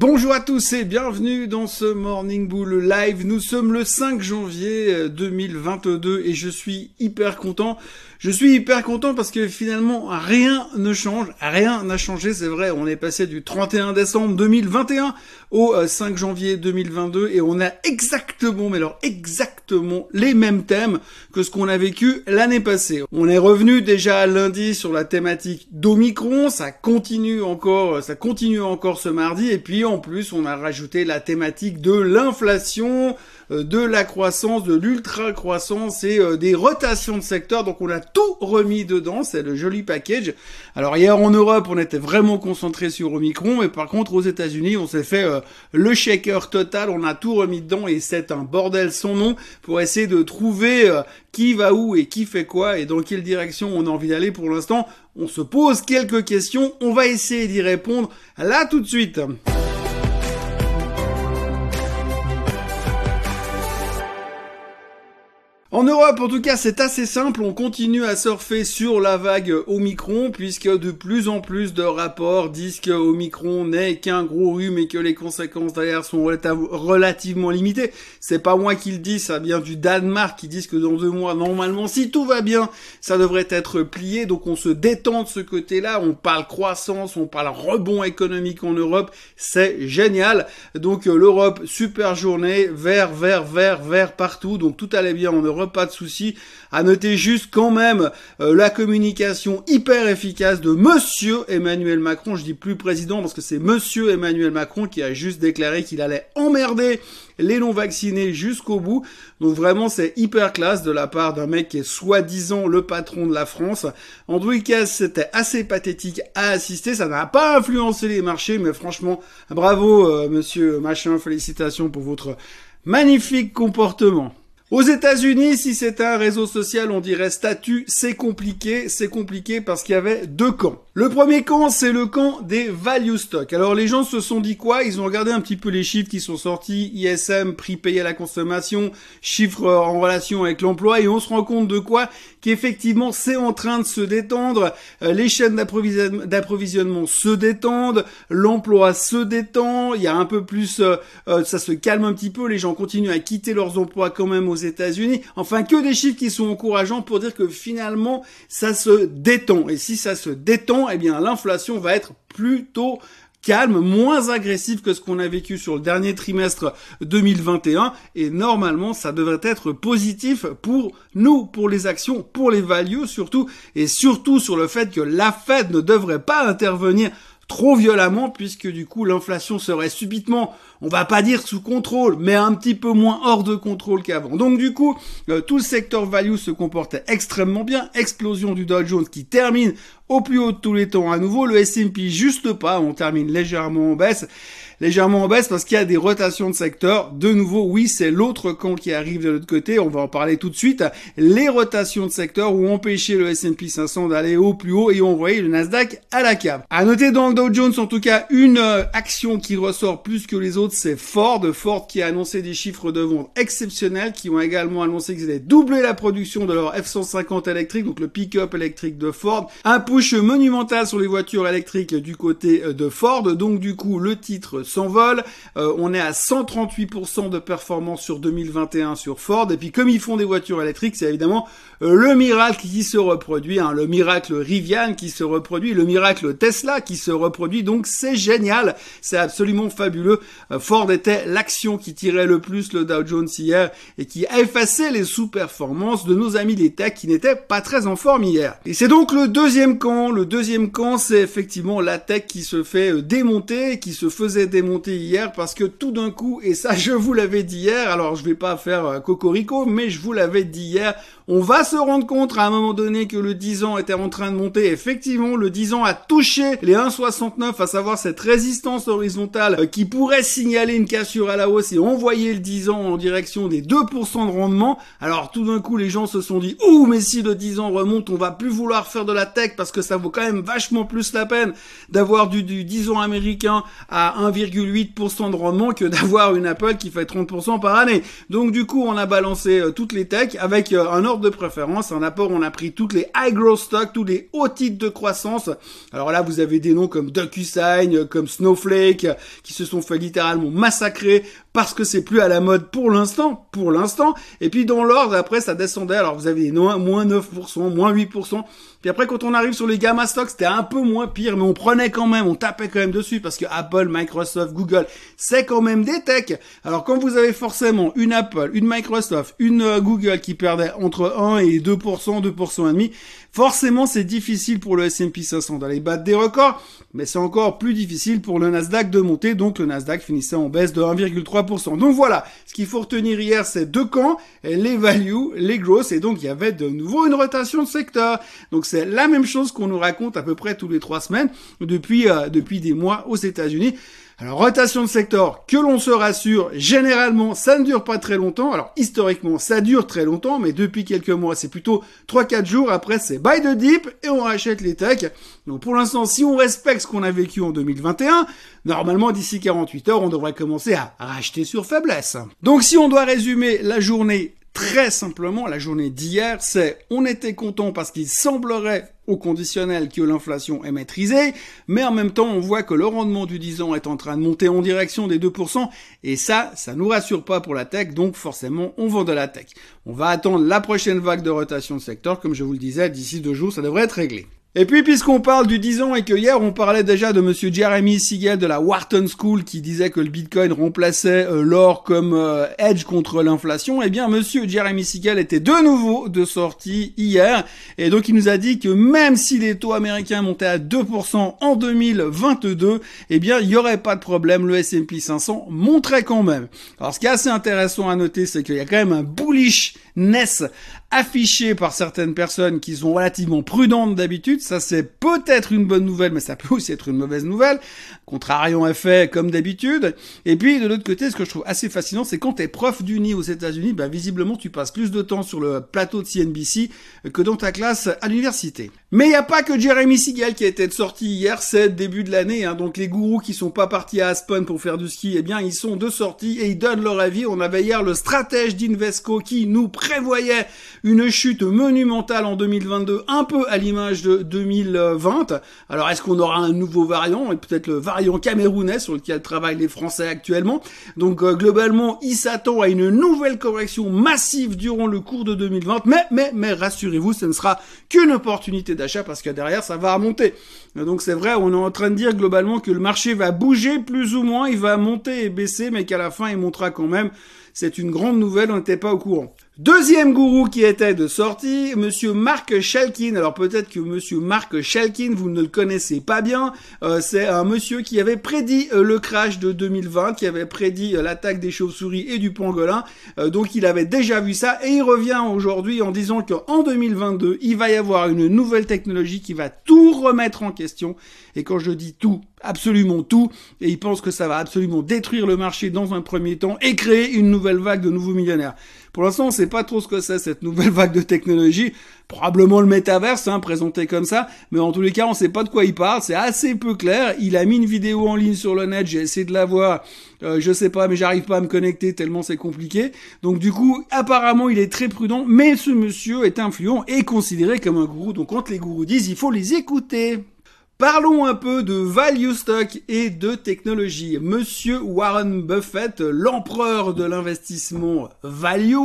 Bonjour à tous et bienvenue dans ce Morning Bull Live. Nous sommes le 5 janvier 2022 euh, et je suis hyper content. Je suis hyper content parce que finalement rien ne change, rien n'a changé, c'est vrai, on est passé du 31 décembre 2021 au 5 euh, janvier 2022 et on a exactement, mais alors exactement les mêmes thèmes que ce qu'on a vécu l'année passée. On est revenu déjà lundi sur la thématique d'Omicron, ça continue encore, ça continue encore ce mardi et puis en plus, on a rajouté la thématique de l'inflation, euh, de la croissance, de l'ultra-croissance et euh, des rotations de secteur. Donc on a tout remis dedans, c'est le joli package. Alors hier en Europe, on était vraiment concentré sur Omicron, mais par contre aux États-Unis, on s'est fait euh, le shaker total, on a tout remis dedans et c'est un bordel sans nom pour essayer de trouver qui va où et qui fait quoi et dans quelle direction on a envie d'aller pour l'instant. On se pose quelques questions, on va essayer d'y répondre là tout de suite. En Europe, en tout cas, c'est assez simple. On continue à surfer sur la vague Omicron, puisque de plus en plus de rapports disent que Omicron n'est qu'un gros rhume et que les conséquences derrière sont relativement limitées. C'est pas moi qui le dis, ça vient du Danemark qui disent que dans deux mois, normalement, si tout va bien, ça devrait être plié. Donc on se détend de ce côté-là. On parle croissance, on parle rebond économique en Europe. C'est génial. Donc l'Europe, super journée, vert, vert, vert, vert partout. Donc tout allait bien en Europe pas de souci. À noter juste quand même euh, la communication hyper efficace de Monsieur Emmanuel Macron. Je dis plus président parce que c'est Monsieur Emmanuel Macron qui a juste déclaré qu'il allait emmerder les non vaccinés jusqu'au bout. Donc vraiment c'est hyper classe de la part d'un mec qui est soi-disant le patron de la France. En tout cas c'était assez pathétique à assister. Ça n'a pas influencé les marchés mais franchement bravo euh, Monsieur Machin. Félicitations pour votre magnifique comportement. Aux États-Unis, si c'était un réseau social, on dirait statut, c'est compliqué, c'est compliqué parce qu'il y avait deux camps. Le premier camp, c'est le camp des value stocks. Alors les gens se sont dit quoi? Ils ont regardé un petit peu les chiffres qui sont sortis, ISM, prix payé à la consommation, chiffres en relation avec l'emploi, et on se rend compte de quoi? Qu'effectivement, c'est en train de se détendre, euh, les chaînes d'approvisionnement se détendent, l'emploi se détend, il y a un peu plus, euh, euh, ça se calme un petit peu, les gens continuent à quitter leurs emplois quand même aux États-Unis. Enfin, que des chiffres qui sont encourageants pour dire que finalement, ça se détend. Et si ça se détend, eh bien l'inflation va être plutôt calme, moins agressive que ce qu'on a vécu sur le dernier trimestre 2021 et normalement ça devrait être positif pour nous, pour les actions, pour les values surtout. Et surtout sur le fait que la Fed ne devrait pas intervenir trop violemment puisque du coup l'inflation serait subitement, on va pas dire sous contrôle, mais un petit peu moins hors de contrôle qu'avant. Donc du coup, euh, tout le secteur value se comportait extrêmement bien, explosion du Dow Jones qui termine au plus haut de tous les temps à nouveau, le S&P juste pas, on termine légèrement en baisse légèrement en baisse parce qu'il y a des rotations de secteur. De nouveau, oui, c'est l'autre camp qui arrive de l'autre côté. On va en parler tout de suite. Les rotations de secteur ont empêché le S&P 500 d'aller au plus haut et envoyé le Nasdaq à la cave. À noter dans le Dow Jones, en tout cas, une euh, action qui ressort plus que les autres, c'est Ford. Ford qui a annoncé des chiffres de vente exceptionnels, qui ont également annoncé qu'ils allaient doubler la production de leur F-150 électrique, donc le pick-up électrique de Ford. Un push monumental sur les voitures électriques du côté euh, de Ford. Donc du coup, le titre s'envole. Euh, on est à 138% de performance sur 2021 sur Ford. Et puis comme ils font des voitures électriques, c'est évidemment euh, le miracle qui se reproduit, hein, le miracle Rivian qui se reproduit, le miracle Tesla qui se reproduit. Donc c'est génial, c'est absolument fabuleux. Ford était l'action qui tirait le plus le Dow Jones hier et qui effacé les sous-performances de nos amis les tech qui n'étaient pas très en forme hier. Et c'est donc le deuxième camp. Le deuxième camp, c'est effectivement la tech qui se fait démonter, qui se faisait démonter hier parce que tout d'un coup, et ça je vous l'avais dit hier, alors je vais pas faire euh, cocorico, mais je vous l'avais dit hier, on va se rendre compte à un moment donné que le 10 ans était en train de monter. Effectivement, le 10 ans a touché les 1,69, à savoir cette résistance horizontale euh, qui pourrait signaler une cassure à la hausse et envoyer le 10 ans en direction des 2% de rendement. Alors tout d'un coup, les gens se sont dit, ouh, mais si le 10 ans remonte, on va plus vouloir faire de la tech parce que ça vaut quand même vachement plus la peine d'avoir du, du 10 ans américain à 1,8 8% de rendement que d'avoir une Apple qui fait 30% par année. Donc du coup, on a balancé euh, toutes les techs avec euh, un ordre de préférence. En apport, on a pris toutes les high growth stocks, tous les hauts titres de croissance. Alors là, vous avez des noms comme DocuSign, comme Snowflake, qui se sont fait littéralement massacrer parce que c'est plus à la mode pour l'instant, pour l'instant. Et puis dans l'ordre, après, ça descendait. Alors vous avez moins 9%, moins 8%. Puis après, quand on arrive sur les gamma stocks, c'était un peu moins pire, mais on prenait quand même, on tapait quand même dessus parce que Apple, Microsoft, Google, c'est quand même des techs. Alors quand vous avez forcément une Apple, une Microsoft, une euh, Google qui perdait entre 1 et 2%, 2% et demi, forcément c'est difficile pour le S&P 500 d'aller battre des records, mais c'est encore plus difficile pour le Nasdaq de monter. Donc le Nasdaq finissait en baisse de 1,3%. Donc voilà, ce qu'il faut retenir hier, c'est deux camps, les values, les growth, et donc il y avait de nouveau une rotation de secteur. Donc c'est la même chose qu'on nous raconte à peu près tous les trois semaines depuis euh, depuis des mois aux États-Unis. Alors, rotation de secteur, que l'on se rassure, généralement, ça ne dure pas très longtemps. Alors, historiquement, ça dure très longtemps, mais depuis quelques mois, c'est plutôt 3-4 jours. Après, c'est buy the dip et on rachète les techs. Donc, pour l'instant, si on respecte ce qu'on a vécu en 2021, normalement, d'ici 48 heures, on devrait commencer à racheter sur faiblesse. Donc, si on doit résumer la journée Très simplement, la journée d'hier, c'est on était content parce qu'il semblerait au conditionnel que l'inflation est maîtrisée, mais en même temps, on voit que le rendement du 10 ans est en train de monter en direction des 2%, et ça, ça nous rassure pas pour la tech, donc forcément, on vend de la tech. On va attendre la prochaine vague de rotation de secteur, comme je vous le disais, d'ici deux jours, ça devrait être réglé. Et puis, puisqu'on parle du 10 ans et que hier, on parlait déjà de monsieur Jeremy Siegel de la Wharton School qui disait que le Bitcoin remplaçait euh, l'or comme euh, edge contre l'inflation, eh bien, monsieur Jeremy Siegel était de nouveau de sortie hier. Et donc, il nous a dit que même si les taux américains montaient à 2% en 2022, eh bien, il n'y aurait pas de problème. Le S&P 500 monterait quand même. Alors, ce qui est assez intéressant à noter, c'est qu'il y a quand même un bullish ness affiché par certaines personnes qui sont relativement prudentes d'habitude. Ça, c'est peut-être une bonne nouvelle, mais ça peut aussi être une mauvaise nouvelle. Contrarion effet, comme d'habitude. Et puis, de l'autre côté, ce que je trouve assez fascinant, c'est quand t'es prof d'uni aux États-Unis, bah, visiblement, tu passes plus de temps sur le plateau de CNBC que dans ta classe à l'université. Mais il n'y a pas que Jeremy Siegel qui a été sorti hier, c'est début de l'année, hein. donc les gourous qui sont pas partis à Aspen pour faire du ski, eh bien, ils sont de sortie et ils donnent leur avis. On avait hier le stratège d'Invesco qui nous prévoyait une chute monumentale en 2022, un peu à l'image de 2020. Alors, est-ce qu'on aura un nouveau variant, et peut-être le variant camerounais sur lequel travaillent les Français actuellement Donc, euh, globalement, il s'attend à une nouvelle correction massive durant le cours de 2020, mais, mais, mais rassurez-vous, ce ne sera qu'une opportunité d'achat parce que derrière, ça va remonter. Donc, c'est vrai, on est en train de dire globalement que le marché va bouger plus ou moins, il va monter et baisser, mais qu'à la fin, il montera quand même. C'est une grande nouvelle, on n'était pas au courant. Deuxième gourou qui était de sortie, monsieur Mark Shelkin. Alors peut-être que monsieur Mark Shelkin, vous ne le connaissez pas bien. Euh, c'est un monsieur qui avait prédit euh, le crash de 2020, qui avait prédit euh, l'attaque des chauves-souris et du pangolin. donc il avait déjà vu ça et il revient aujourd'hui en disant qu'en 2022, il va y avoir une nouvelle technologie qui va tout remettre en question. Et quand je dis tout, absolument tout. Et il pense que ça va absolument détruire le marché dans un premier temps et créer une nouvelle vague de nouveaux millionnaires. Pour l'instant, on sait pas trop ce que c'est cette nouvelle vague de technologie. Probablement le métaverse, hein, présenté comme ça. Mais en tous les cas, on sait pas de quoi il parle. C'est assez peu clair. Il a mis une vidéo en ligne sur le net. J'ai essayé de la voir. Euh, je sais pas, mais j'arrive pas à me connecter tellement c'est compliqué. Donc du coup, apparemment, il est très prudent. Mais ce monsieur est influent et considéré comme un gourou. Donc quand les gourous disent, il faut les écouter. Parlons un peu de value stock et de technologie. Monsieur Warren Buffett, l'empereur de l'investissement value,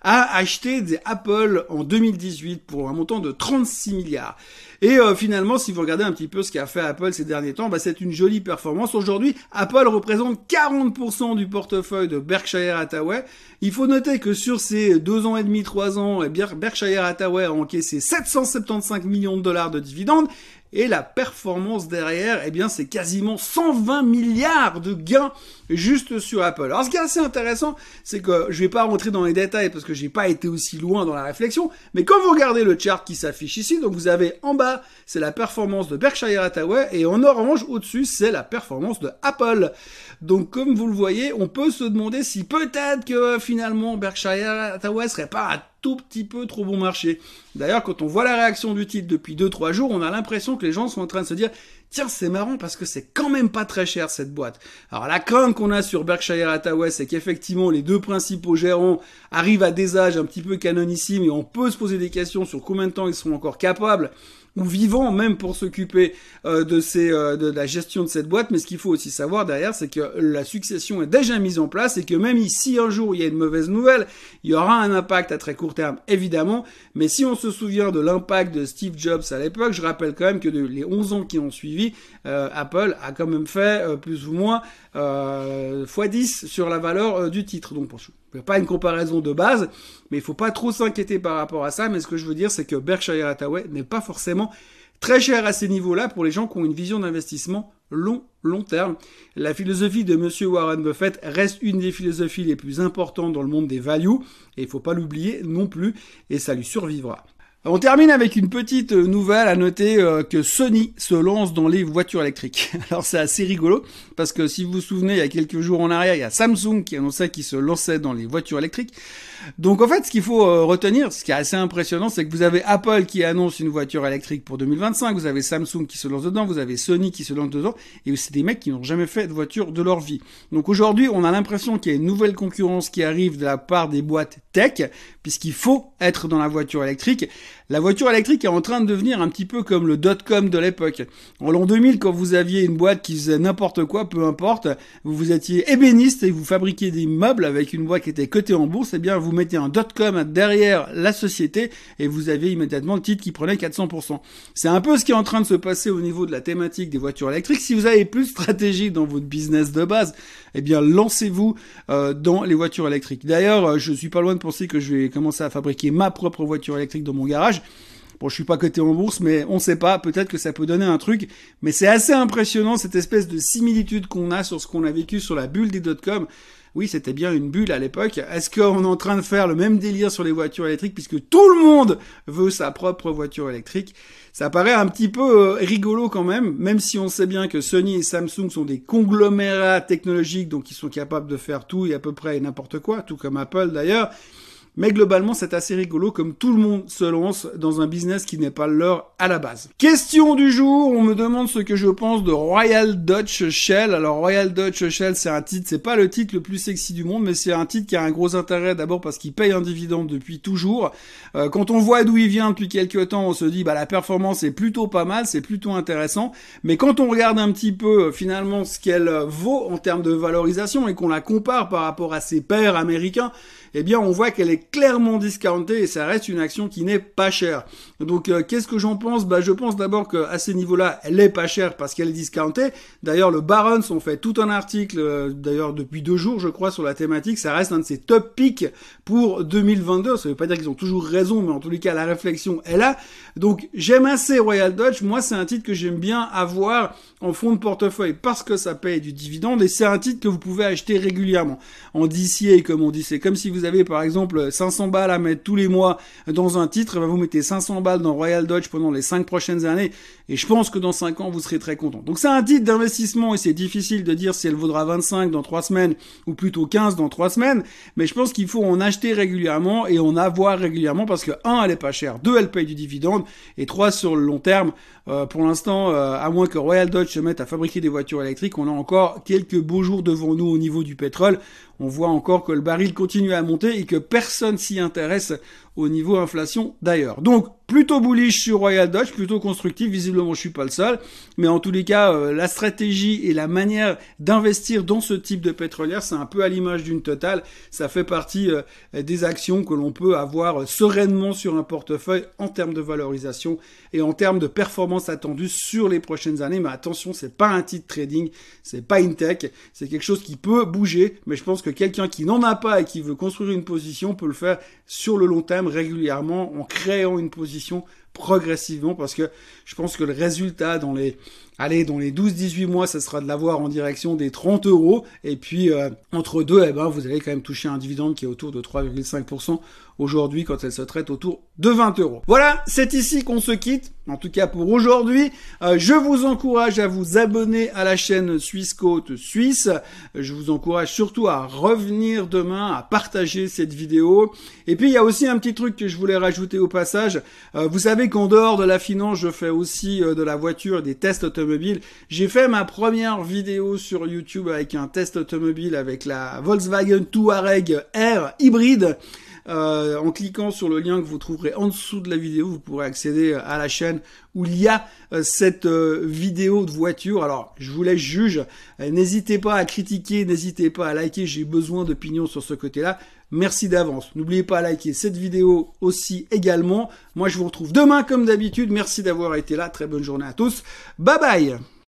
a acheté des Apple en 2018 pour un montant de 36 milliards. Et euh, finalement, si vous regardez un petit peu ce qu'a fait Apple ces derniers temps, bah, c'est une jolie performance. Aujourd'hui, Apple représente 40% du portefeuille de Berkshire Hathaway. Il faut noter que sur ces deux ans et demi, trois ans, eh Berkshire Hathaway a encaissé 775 millions de dollars de dividendes et la performance derrière, eh bien, c'est quasiment 120 milliards de gains juste sur Apple. Alors, ce qui est assez intéressant, c'est que je vais pas rentrer dans les détails parce que j'ai pas été aussi loin dans la réflexion, mais quand vous regardez le chart qui s'affiche ici, donc vous avez en bas, c'est la performance de Berkshire Hathaway et en orange, au-dessus, c'est la performance de Apple. Donc, comme vous le voyez, on peut se demander si peut-être que finalement Berkshire Hathaway serait pas tout petit peu trop bon marché. D'ailleurs, quand on voit la réaction du titre depuis 2-3 jours, on a l'impression que les gens sont en train de se dire tiens, c'est marrant parce que c'est quand même pas très cher cette boîte. Alors la crainte qu'on a sur Berkshire Hathaway, c'est qu'effectivement les deux principaux gérants arrivent à des âges un petit peu canonissimes et on peut se poser des questions sur combien de temps ils seront encore capables ou vivants même pour s'occuper euh, de euh, de la gestion de cette boîte mais ce qu'il faut aussi savoir derrière c'est que la succession est déjà mise en place et que même si un jour il y a une mauvaise nouvelle il y aura un impact à très court terme évidemment. Mais si on se souvient de l'impact de Steve Jobs à l'époque je rappelle quand même que les 11 ans qui ont suivi euh, Apple a quand même fait plus ou moins x10 sur la valeur du titre. Donc pour pas une comparaison de base, mais il faut pas trop s'inquiéter par rapport à ça. Mais ce que je veux dire, c'est que Berkshire Hathaway n'est pas forcément très cher à ces niveaux-là pour les gens qui ont une vision d'investissement long, long terme. La philosophie de Monsieur Warren Buffett reste une des philosophies les plus importantes dans le monde des values, et il faut pas l'oublier non plus, et ça lui survivra. On termine avec une petite nouvelle à noter euh, que Sony se lance dans les voitures électriques. Alors c'est assez rigolo parce que si vous vous souvenez, il y a quelques jours en arrière, il y a Samsung qui annonçait qu'il se lançait dans les voitures électriques. Donc en fait, ce qu'il faut euh, retenir, ce qui est assez impressionnant, c'est que vous avez Apple qui annonce une voiture électrique pour 2025, vous avez Samsung qui se lance dedans, vous avez Sony qui se lance dedans, et c'est des mecs qui n'ont jamais fait de voiture de leur vie. Donc aujourd'hui, on a l'impression qu'il y a une nouvelle concurrence qui arrive de la part des boîtes tech, puisqu'il faut être dans la voiture électrique. La voiture électrique est en train de devenir un petit peu comme le dot-com de l'époque. En l'an 2000, quand vous aviez une boîte qui faisait n'importe quoi, peu importe, vous étiez ébéniste et vous fabriquiez des meubles avec une boîte qui était cotée en bourse, eh bien vous mettez un dot-com derrière la société et vous aviez immédiatement le titre qui prenait 400%. C'est un peu ce qui est en train de se passer au niveau de la thématique des voitures électriques. Si vous avez plus de stratégie dans votre business de base, eh bien lancez-vous euh, dans les voitures électriques. D'ailleurs, euh, je suis pas loin de penser que je vais commencer à fabriquer ma propre voiture électrique dans mon garage. Bon, je suis pas coté en bourse, mais on sait pas. Peut-être que ça peut donner un truc. Mais c'est assez impressionnant cette espèce de similitude qu'on a sur ce qu'on a vécu sur la bulle des dot-com. Oui, c'était bien une bulle à l'époque. Est-ce qu'on est en train de faire le même délire sur les voitures électriques puisque tout le monde veut sa propre voiture électrique? Ça paraît un petit peu euh, rigolo quand même, même si on sait bien que Sony et Samsung sont des conglomérats technologiques, donc ils sont capables de faire tout et à peu près n'importe quoi, tout comme Apple d'ailleurs. Mais globalement, c'est assez rigolo comme tout le monde se lance dans un business qui n'est pas leur à la base. Question du jour, on me demande ce que je pense de Royal Dutch Shell. Alors Royal Dutch Shell, c'est un titre, c'est pas le titre le plus sexy du monde, mais c'est un titre qui a un gros intérêt d'abord parce qu'il paye un dividende depuis toujours. Euh, quand on voit d'où il vient depuis quelques temps, on se dit bah la performance est plutôt pas mal, c'est plutôt intéressant. Mais quand on regarde un petit peu finalement ce qu'elle vaut en termes de valorisation et qu'on la compare par rapport à ses pairs américains, eh bien on voit qu'elle est clairement discountée et ça reste une action qui n'est pas chère. Donc euh, qu'est-ce que j'en pense? Bah je pense d'abord qu'à ces niveaux-là, elle est pas chère parce qu'elle est discountée. D'ailleurs le Barons ont fait tout un article, euh, d'ailleurs depuis deux jours je crois, sur la thématique. Ça reste un de ses top picks pour 2022. Ça veut pas dire qu'ils ont toujours raison, mais en tous les cas la réflexion est là. Donc j'aime assez Royal Dutch. Moi c'est un titre que j'aime bien avoir en fond de portefeuille parce que ça paye du dividende et c'est un titre que vous pouvez acheter régulièrement. En DCA comme on dit, c'est comme si vous avez par exemple 500 balles à mettre tous les mois dans un titre, ben, vous mettez 500 balles dans Royal Dodge pendant les 5 prochaines années et je pense que dans 5 ans vous serez très content. Donc c'est un titre d'investissement et c'est difficile de dire si elle vaudra 25 dans 3 semaines ou plutôt 15 dans 3 semaines, mais je pense qu'il faut en acheter régulièrement et en avoir régulièrement parce que 1 elle est pas chère, 2 elle paye du dividende et 3 sur le long terme euh, pour l'instant, euh, à moins que Royal Dodge se mette à fabriquer des voitures électriques, on a encore quelques beaux jours devant nous au niveau du pétrole. On voit encore que le baril continue à monter et que personne s'y intéresse au niveau inflation d'ailleurs. Donc plutôt bullish sur Royal Dutch, plutôt constructif. Visiblement, je suis pas le seul, mais en tous les cas, euh, la stratégie et la manière d'investir dans ce type de pétrolière, c'est un peu à l'image d'une totale. Ça fait partie euh, des actions que l'on peut avoir sereinement sur un portefeuille en termes de valorisation et en termes de performance attendue sur les prochaines années. Mais attention, c'est pas un titre trading, c'est pas une tech, c'est quelque chose qui peut bouger. Mais je pense que quelqu'un qui n'en a pas et qui veut construire une position peut le faire sur le long terme régulièrement en créant une position progressivement parce que je pense que le résultat dans les allez dans les 12-18 mois ça sera de l'avoir en direction des 30 euros et puis euh, entre deux eh ben vous allez quand même toucher un dividende qui est autour de 3,5% aujourd'hui quand elle se traite autour de 20 euros. Voilà, c'est ici qu'on se quitte. En tout cas pour aujourd'hui, euh, je vous encourage à vous abonner à la chaîne Suisse Côte Suisse. Je vous encourage surtout à revenir demain, à partager cette vidéo. Et puis il y a aussi un petit truc que je voulais rajouter au passage. Euh, vous savez qu'en dehors de la finance, je fais aussi de la voiture des tests automatiques J'ai fait ma première vidéo sur YouTube avec un test automobile avec la Volkswagen Touareg R hybride. Euh, en cliquant sur le lien que vous trouverez en dessous de la vidéo, vous pourrez accéder à la chaîne où il y a euh, cette euh, vidéo de voiture. Alors, je vous laisse juge. n'hésitez pas à critiquer, n'hésitez pas à liker. J'ai besoin d'opinions sur ce côté-là. Merci d'avance. N'oubliez pas à liker cette vidéo aussi également. Moi, je vous retrouve demain comme d'habitude. Merci d'avoir été là. Très bonne journée à tous. Bye bye